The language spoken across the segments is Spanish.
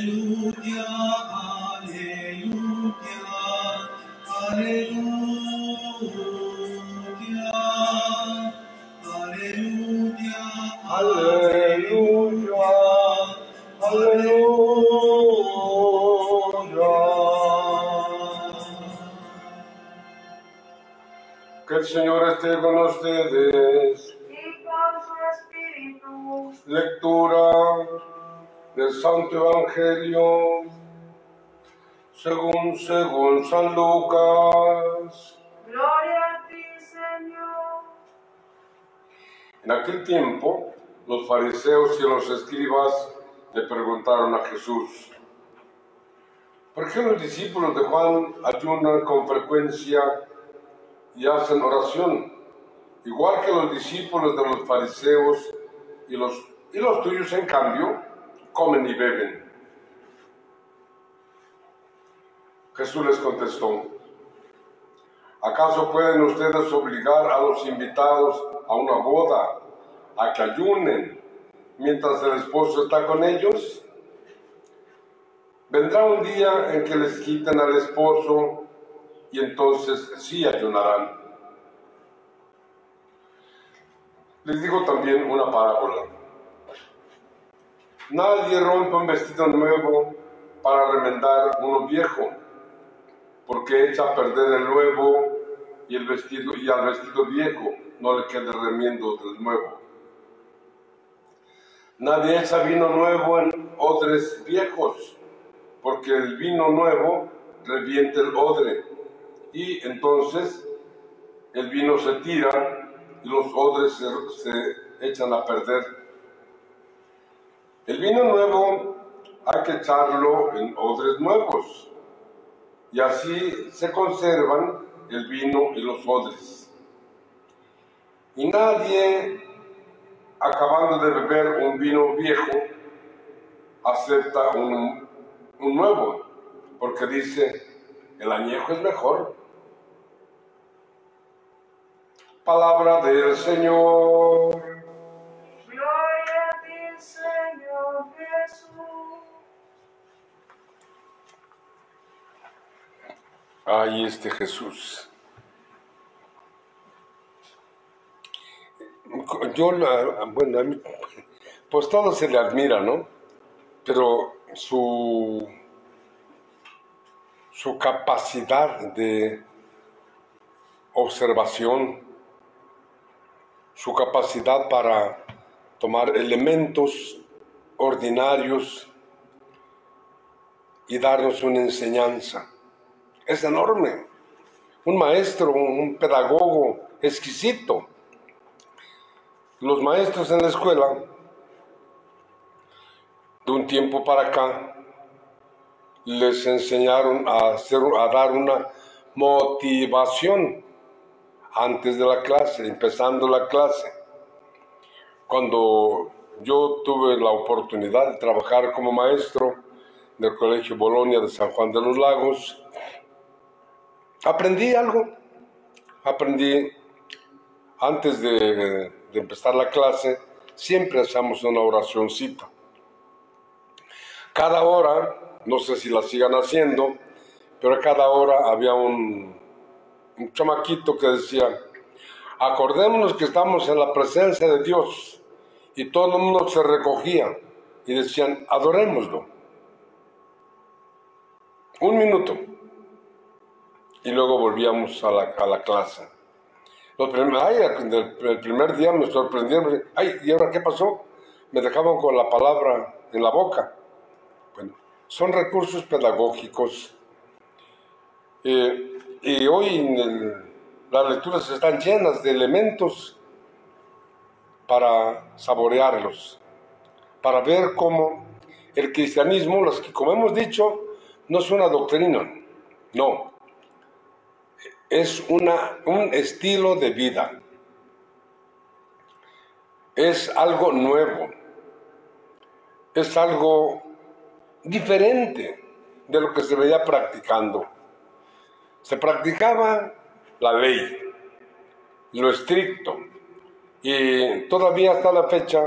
Aleluya, aleluya, aleluya, aleluya, Aleluya, aleluya. Que el Señor esté con ustedes. y con su espíritu. Lectura del Santo Evangelio según, según San Lucas. Gloria a ti, Señor. En aquel tiempo, los fariseos y los escribas le preguntaron a Jesús, ¿por qué los discípulos de Juan ayunan con frecuencia y hacen oración, igual que los discípulos de los fariseos y los, y los tuyos, en cambio, comen y beben? Jesús les contestó, ¿acaso pueden ustedes obligar a los invitados a una boda a que ayunen mientras el esposo está con ellos? Vendrá un día en que les quiten al esposo y entonces sí ayunarán. Les digo también una parábola. Nadie rompe un vestido nuevo para remendar uno viejo, porque echa a perder el nuevo y el vestido y al vestido viejo no le queda remiendo del nuevo. Nadie echa vino nuevo en odres viejos, porque el vino nuevo revienta el odre y entonces el vino se tira y los odres se echan a perder. El vino nuevo hay que echarlo en odres nuevos y así se conservan el vino y los odres. Y nadie, acabando de beber un vino viejo, acepta un, un nuevo, porque dice, el añejo es mejor. Palabra del Señor. Ay, este Jesús. Yo, bueno, pues todo se le admira, ¿no? Pero su, su capacidad de observación, su capacidad para tomar elementos ordinarios y darnos una enseñanza es enorme. Un maestro, un pedagogo exquisito. Los maestros en la escuela, de un tiempo para acá, les enseñaron a, hacer, a dar una motivación antes de la clase, empezando la clase. Cuando yo tuve la oportunidad de trabajar como maestro del Colegio Bolonia de San Juan de los Lagos, aprendí algo. Aprendí antes de, empezar la clase, siempre hacemos una oracioncita. Cada hora, no sé si la sigan haciendo, pero cada hora había un, un chamaquito que decía, acordémonos que estamos en la presencia de Dios. Y todo el mundo se recogía y decían, adorémoslo. Un minuto y luego volvíamos a la, a la clase. Los prim- ay, el, primer día me sorprendieron, ay, ¿y ahora qué pasó? Me dejaban con la palabra en la boca. Bueno, son recursos pedagógicos. Eh, y hoy las lecturas están llenas de elementos para saborearlos, para ver cómo el cristianismo, los que, como hemos dicho, no es una doctrina, no, es una, un estilo de vida. Es algo nuevo. Es algo diferente de lo que se veía practicando. Se practicaba la ley, lo estricto. Y todavía hasta la fecha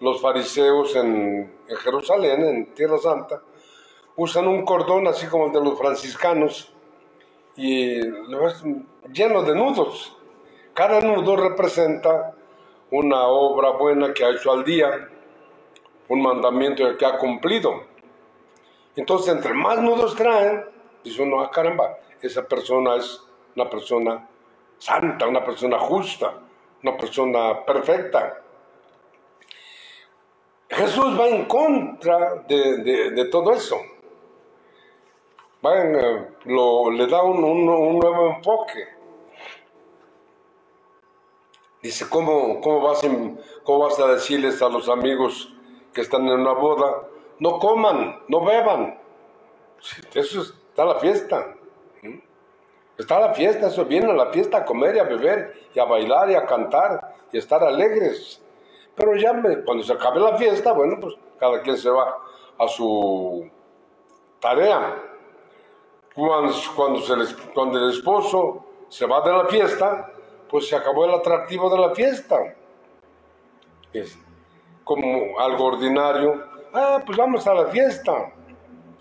los fariseos en, Jerusalén, en Tierra Santa, usan un cordón así como el de los franciscanos y lleno de nudos. Cada nudo representa una obra buena que ha hecho al día, un mandamiento que ha cumplido. Entonces, entre más nudos traen, dice uno, ah, caramba, esa persona es una persona santa, una persona justa, una persona perfecta. Jesús va en contra de, todo eso. Va eh, lo, le da un, nuevo enfoque. Dice, ¿cómo, cómo, vas ¿cómo vas a decirles a los amigos que están en una boda? No coman, no beban. Eso está la fiesta. Está la fiesta, eso viene a la fiesta a comer y a beber y a bailar y a cantar y a estar alegres. Pero ya cuando se acabe la fiesta, bueno, pues cada quien se va a su tarea. Cuando, cuando, cuando el esposo se va de la fiesta, pues se acabó el atractivo de la fiesta. Es como algo ordinario. Ah, pues vamos a la fiesta.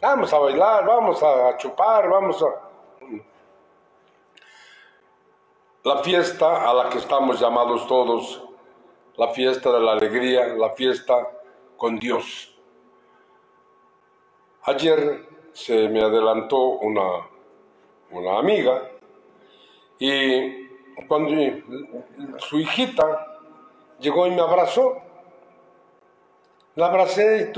Vamos a bailar, vamos a chupar, vamos a la fiesta a la que estamos llamados todos, la fiesta de la alegría, la fiesta con Dios. Ayer se me adelantó una, una amiga y cuando su hijita llegó y me abrazó, la abracé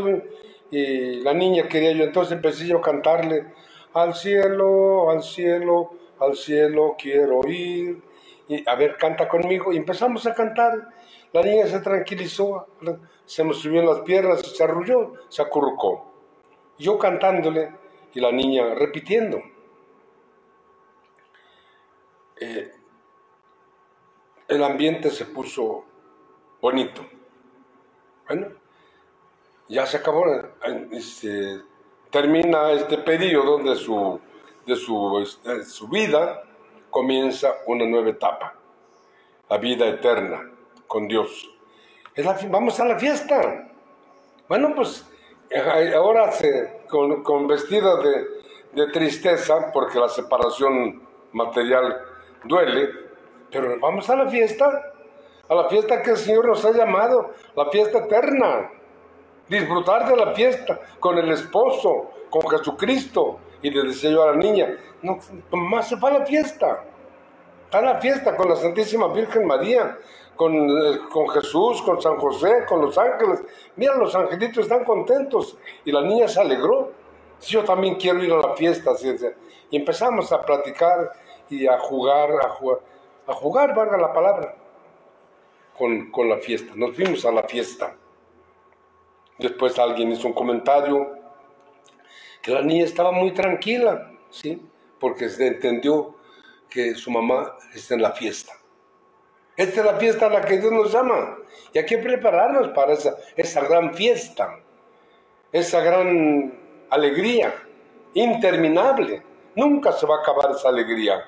y, y la niña quería yo, entonces empecé yo a cantarle, al cielo, al cielo, al cielo quiero ir y a ver, canta conmigo. Y empezamos a cantar. La niña se tranquilizó, se me subió las piernas, se arrulló, se acurrucó. Yo cantándole y la niña repitiendo. Eh, el ambiente se puso bonito. Bueno, ya se acabó, este, termina este periodo de su, de su, de este, su vida comienza una nueva etapa, la vida eterna con Dios. vamos a la fiesta. Bueno, pues eh, ahora se, con, vestida de, de tristeza, porque la separación material duele, pero vamos a la fiesta, a la fiesta que el Señor nos ha llamado, la fiesta eterna. Disfrutar de la fiesta con el esposo, con Jesucristo, y le decía yo a la niña, no, más se va a la fiesta. Está la fiesta con la Santísima Virgen María, con, eh, con, Jesús, con San José, con los ángeles. Mira, los angelitos están contentos. Y la niña se alegró. Yo también quiero ir a la fiesta. Y empezamos a platicar y a jugar, a jugar, a jugar, valga la palabra, con, con la fiesta. Nos fuimos a la fiesta. Después alguien hizo un comentario que la niña estaba muy tranquila, ¿sí? Porque se entendió que su mamá está en la fiesta. Esta es la fiesta a la que Dios nos llama. Y hay que prepararnos para esa, esa gran fiesta, esa gran alegría interminable. Nunca se va a acabar esa alegría.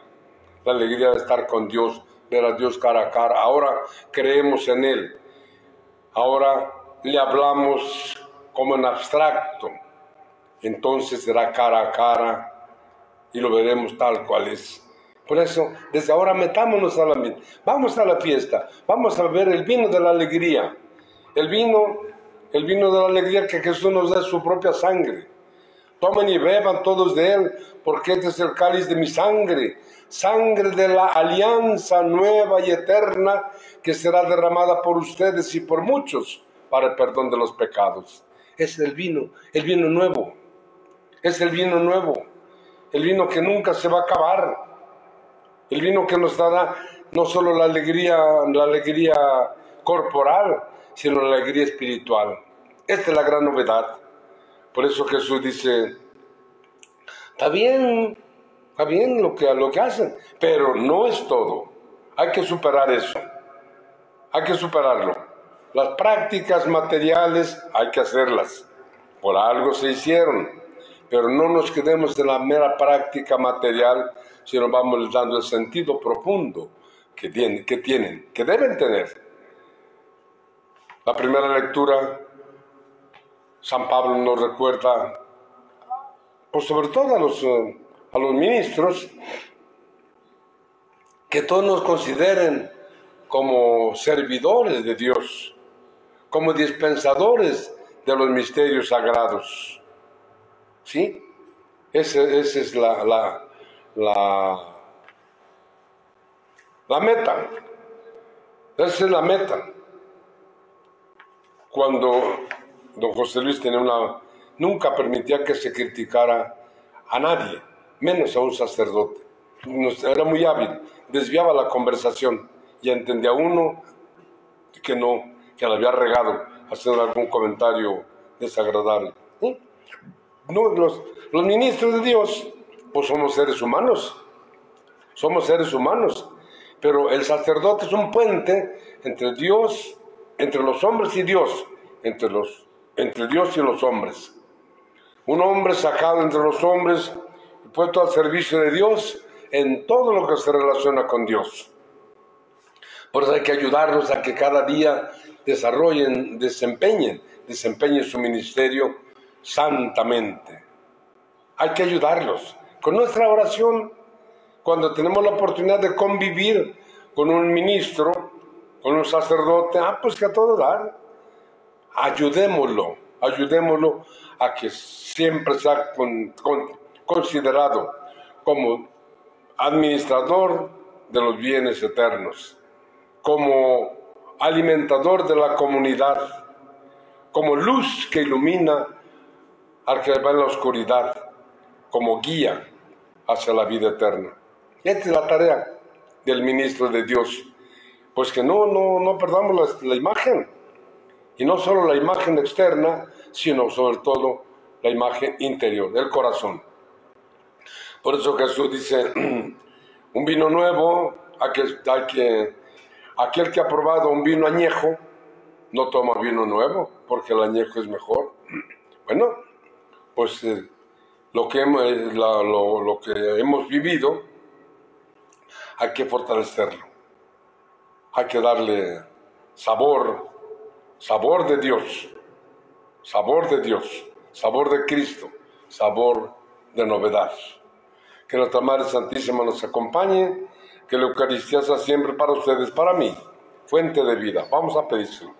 La alegría de estar con Dios, ver a Dios cara a cara. Ahora creemos en Él. Ahora le hablamos como en abstracto entonces será cara a cara y lo veremos tal cual es. Por eso, desde ahora metámonos a la vamos a la fiesta, vamos a ver el vino de la alegría, el vino, el vino de la alegría que Jesús nos da su propia sangre. Tomen y beban todos de él, porque este es el cáliz de mi sangre, sangre de la alianza nueva y eterna que será derramada por ustedes y por muchos para el perdón de los pecados. Es el vino, el vino nuevo es el vino nuevo, el vino que nunca se va a acabar, el vino que nos dará no solo la alegría, la alegría corporal, sino la alegría espiritual. Esta es la gran novedad. Por eso Jesús dice, está bien, está bien lo que, lo que hacen, pero no es todo. Hay que superar eso. Hay que superarlo. Las prácticas materiales hay que hacerlas. Por algo se hicieron pero no nos quedemos en la mera práctica material, sino vamos dando el sentido profundo que tienen, que, tienen, que deben tener. La primera lectura, San Pablo nos recuerda pues sobre todo a los, a los ministros, que todos nos consideren como servidores de Dios, como dispensadores de los misterios sagrados. ¿Sí? Esa, esa es la, la, la, meta. Esa es la meta. Cuando don José Luis tenía una... Nunca permitía que se criticara a nadie, menos a un sacerdote. Era muy hábil, desviaba la conversación y entendía uno que no, que le había regado haciendo algún comentario desagradable. ¿Sí? No, los, los ministros de Dios, pues somos seres humanos, somos seres humanos, pero el sacerdote es un puente entre Dios, entre los hombres y Dios, entre, los, entre Dios y los hombres. Un hombre sacado entre los hombres puesto al servicio de Dios en todo lo que se relaciona con Dios. Por eso hay que ayudarlos a que cada día desarrollen, desempeñen, desempeñen su ministerio santamente. Hay que ayudarlos con nuestra oración. Cuando tenemos la oportunidad de convivir con un ministro, con un sacerdote, ah, pues que a todo dar. Ayudémoslo, ayudémoslo a que siempre sea con- con- considerado como administrador de los bienes eternos, como alimentador de la comunidad, como luz que ilumina al que va en la oscuridad, como guía hacia la vida eterna. Esta es la tarea del ministro de Dios. Pues que no, no, no perdamos la, la imagen. Y no solo la imagen externa, sino sobre todo la imagen interior, el corazón. Por eso Jesús dice, un vino nuevo, aquel, hay que, aquel que ha probado un vino añejo, no toma vino nuevo, porque el añejo es mejor. Bueno, pues eh, lo, que hemos, eh, lo, lo que hemos vivido, hay que fortalecerlo. Hay que darle sabor, sabor de Dios, sabor de Dios, sabor de Cristo, sabor de novedad. Que nuestra Madre Santísima nos acompañe, que la Eucaristía sea siempre para ustedes, para mí, fuente de vida. Vamos a pedírselo.